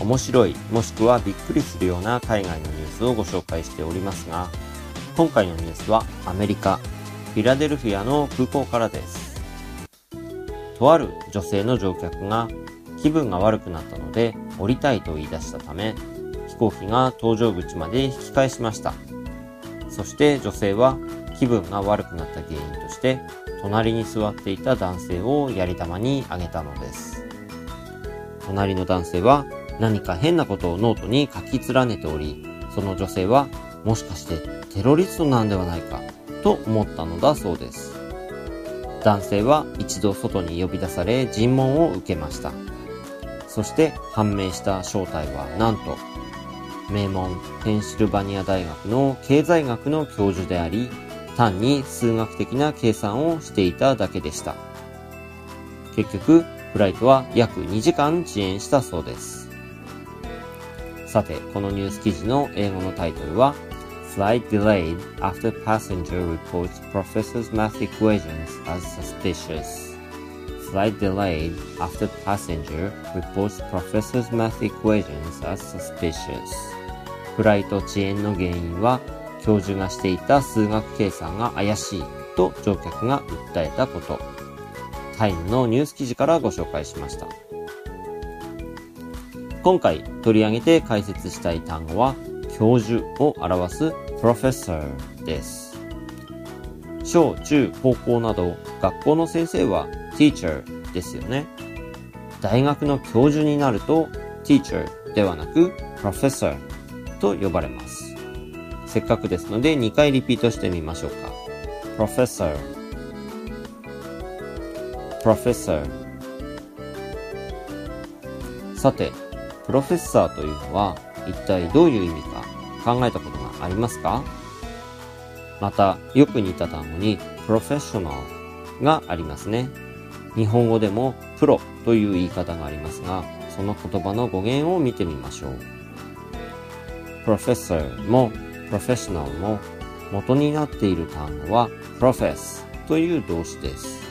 面白いもしくはびっくりするような海外のニュースをご紹介しておりますが今回のニュースはアメリカフィラデルフィアの空港からです。とある女性の乗客が気分が悪くなったので降りたいと言い出したため飛行機が搭乗口まで引き返しました。そして女性は気分が悪くなった原因として隣に座っていた男性をやり玉にあげたのです。隣の男性は何か変なことをノートに書き連ねておりその女性はもしかしてテロリストなんではないかと思ったのだそうです。男性は一度外に呼び出され尋問を受けました。そして判明した正体はなんと名門ペンシルバニア大学の経済学の教授であり単に数学的な計算をしていただけでした。結局フライトは約2時間遅延したそうです。さてこのニュース記事の英語のタイトルは Flight delayed after passenger reports professor's math equations as suspicious. Flight delayed after passenger reports professor's math equations as suspicious. フライト遅延の原因は教授がしていた数学計算が怪しいと乗客が訴えたこと。タイムのニュース記事からご紹介しました。今回取り上げて解説したい単語は教授を表す professor です。小中高校など学校の先生は teacher ですよね。大学の教授になると teacher ではなく professor と呼ばれます。せっかくですので2回リピートしてみましょうか。professor professor さて、プロフェッサーというのは一体どういう意味か考えたことがありますか？また、よく似た単語にプロフェッショナルがありますね。日本語でもプロという言い方がありますが、その言葉の語源を見てみましょう。プロフェッサーもプロフェッショナルも元になっている単語は profess という動詞です。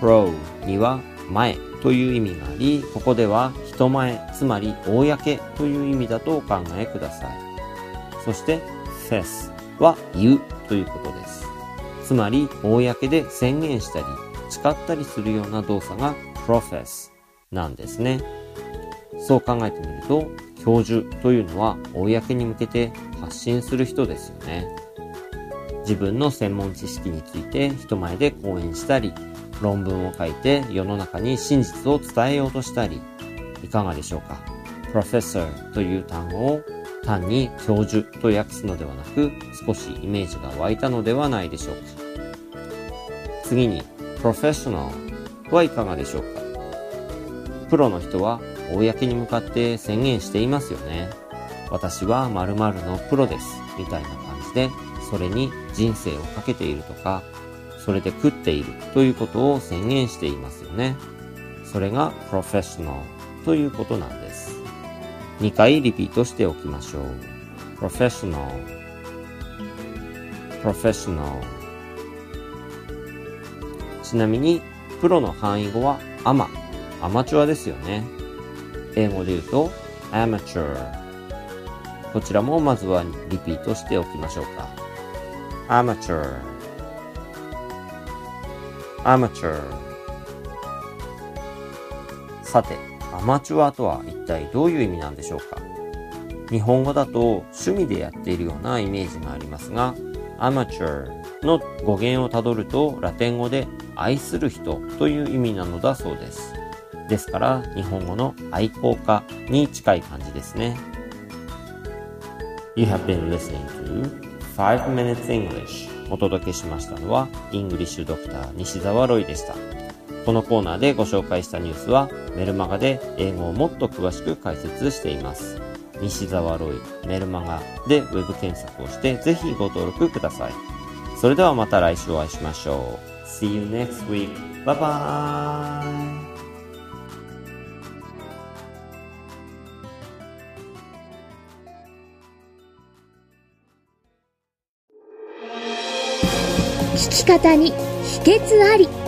pro には前という意味があり、ここでは人前、つまり公という意味だとお考えください。そして fess は言うということです。つまり、公で宣言したり、誓ったりするような動作が profess なんですね。そう考えてみると、教授というのは公に向けて発信する人ですよね。自分の専門知識について人前で講演したり、論文を書いて世の中に真実を伝えようとしたり、いかがでしょうか ?professor という単語を単に教授と訳すのではなく、少しイメージが湧いたのではないでしょうか？次に、professional はいかがでしょうか？プロの人は公に向かって宣言していますよね。私は〇〇のプロです。みたいな感じで、それに人生をかけているとか、それで食っているということを宣言していますよね。それが professional ということなんです。2回リピートしておきましょう。professional professional ちなみに、プロの範囲語はアマ、アマチュアですよね。英語で言うと amateur こちらもまずはリピートしておきましょうか。amateur amateur さて、アマチュアとは一体どういう意味なんでしょうか？日本語だと趣味でやっているようなイメージがありますが、アマチュアの語源をたどるとラテン語で愛する人という意味なのだそうです。ですから日本語の愛好家に近い感じですね。You have been listening to 5 Minutes English お届けしましたのはイングリッシュドクター西澤ロイでした。このコーナーでご紹介したニュースはメルマガで英語をもっと詳しく解説しています。西澤ロイメルマガでウェブ検索をしてぜひご登録ください。それではまた来週お会いしましょう。See you next week. Bye bye! 聞き方に秘訣あり